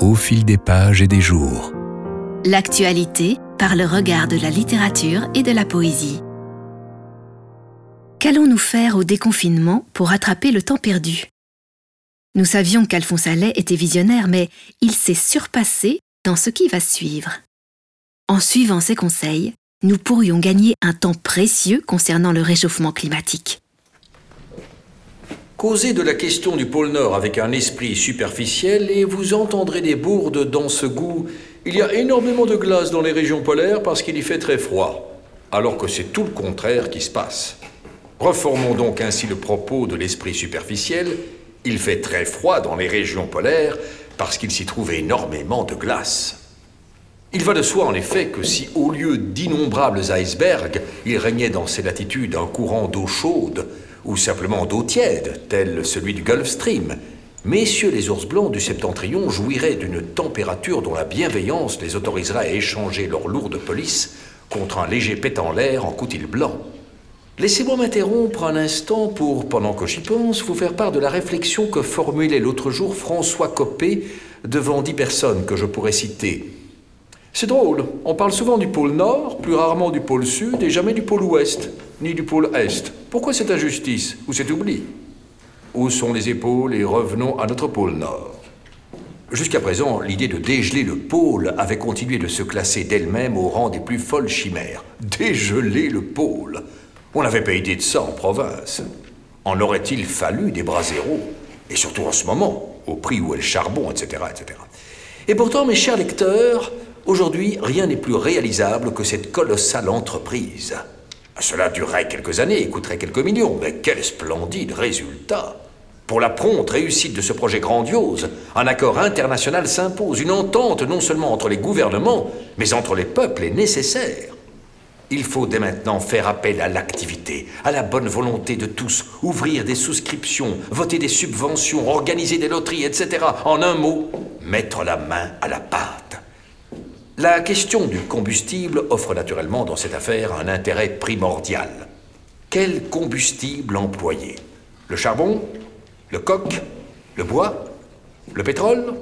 au fil des pages et des jours. L'actualité par le regard de la littérature et de la poésie. Qu'allons-nous faire au déconfinement pour rattraper le temps perdu? Nous savions qu'Alphonse Allais était visionnaire, mais il s'est surpassé dans ce qui va suivre. En suivant ses conseils, nous pourrions gagner un temps précieux concernant le réchauffement climatique. Causez de la question du pôle Nord avec un esprit superficiel et vous entendrez des bourdes dans ce goût. Il y a énormément de glace dans les régions polaires parce qu'il y fait très froid, alors que c'est tout le contraire qui se passe. Reformons donc ainsi le propos de l'esprit superficiel. Il fait très froid dans les régions polaires parce qu'il s'y trouve énormément de glace. Il va de soi en effet que si au lieu d'innombrables icebergs, il régnait dans ces latitudes un courant d'eau chaude, ou simplement d'eau tiède, tel celui du Gulf Stream, messieurs les ours blancs du septentrion jouiraient d'une température dont la bienveillance les autoriserait à échanger leur lourde police contre un léger pet en l'air en coutil blanc. Laissez-moi m'interrompre un instant pour, pendant que j'y pense, vous faire part de la réflexion que formulait l'autre jour François Copé devant dix personnes que je pourrais citer. C'est drôle, on parle souvent du pôle Nord, plus rarement du pôle Sud et jamais du pôle Ouest, ni du pôle Est. Pourquoi cette injustice ou cet oubli? Où sont les épaules et revenons à notre pôle Nord Jusqu'à présent, l'idée de dégeler le pôle avait continué de se classer d'elle-même au rang des plus folles chimères. Dégeler le pôle On n'avait pas idée de ça en province. En aurait-il fallu des bras zéros? Et surtout en ce moment, au prix où est le charbon, etc., etc. Et pourtant, mes chers lecteurs, Aujourd'hui, rien n'est plus réalisable que cette colossale entreprise. Cela durerait quelques années et coûterait quelques millions, mais quel splendide résultat Pour la prompte réussite de ce projet grandiose, un accord international s'impose, une entente non seulement entre les gouvernements, mais entre les peuples est nécessaire. Il faut dès maintenant faire appel à l'activité, à la bonne volonté de tous, ouvrir des souscriptions, voter des subventions, organiser des loteries, etc. En un mot, mettre la main à la pâte. La question du combustible offre naturellement dans cette affaire un intérêt primordial. Quel combustible employer? Le charbon Le coq Le bois Le pétrole?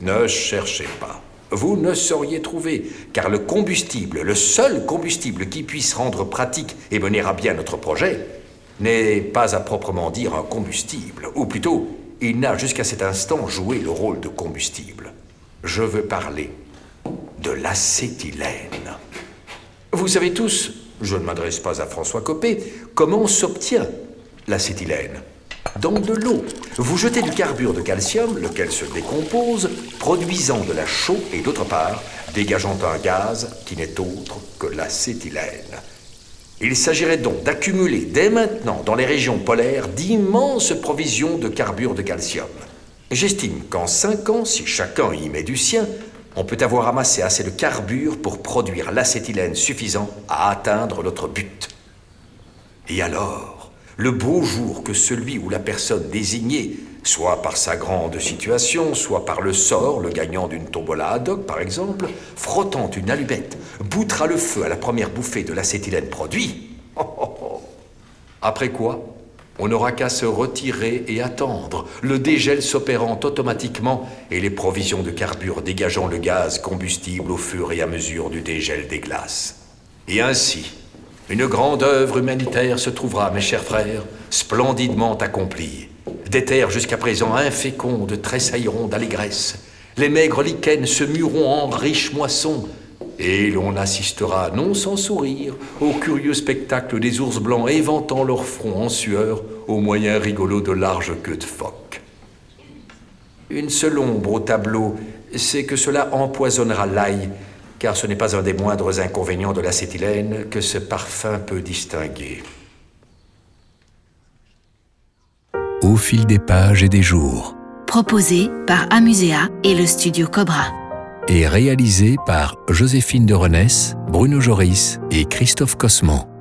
Ne cherchez pas. Vous ne sauriez trouver, car le combustible, le seul combustible qui puisse rendre pratique et mener à bien notre projet, n'est pas à proprement dire un combustible, ou plutôt, il n'a jusqu'à cet instant joué le rôle de combustible. Je veux parler de l'acétylène. Vous savez tous, je ne m'adresse pas à François Copé, comment s'obtient l'acétylène Dans de l'eau. Vous jetez du carbure de calcium, lequel se décompose, produisant de la chaux et d'autre part, dégageant un gaz qui n'est autre que l'acétylène. Il s'agirait donc d'accumuler dès maintenant dans les régions polaires d'immenses provisions de carbure de calcium. J'estime qu'en cinq ans, si chacun y met du sien, on peut avoir amassé assez de carbure pour produire l'acétylène suffisant à atteindre notre but. Et alors, le beau jour que celui ou la personne désignée, soit par sa grande situation, soit par le sort, le gagnant d'une tombola ad hoc par exemple, frottant une allumette, boutera le feu à la première bouffée de l'acétylène produit, après quoi on n'aura qu'à se retirer et attendre, le dégel s'opérant automatiquement et les provisions de carbure dégageant le gaz combustible au fur et à mesure du dégel des glaces. Et ainsi, une grande œuvre humanitaire se trouvera, mes chers frères, splendidement accomplie. Des terres jusqu'à présent infécondes tressailleront d'allégresse. Les maigres lichens se mueront en riches moissons, et l'on assistera, non sans sourire, au curieux spectacle des ours blancs éventant leur front en sueur au moyen rigolo de larges queues de phoque. Une seule ombre au tableau, c'est que cela empoisonnera l'ail, car ce n'est pas un des moindres inconvénients de l'acétylène que ce parfum peut distinguer. Au fil des pages et des jours. Proposé par Amusea et le studio Cobra et réalisé par Joséphine de Renesse, Bruno Joris et Christophe Cosman.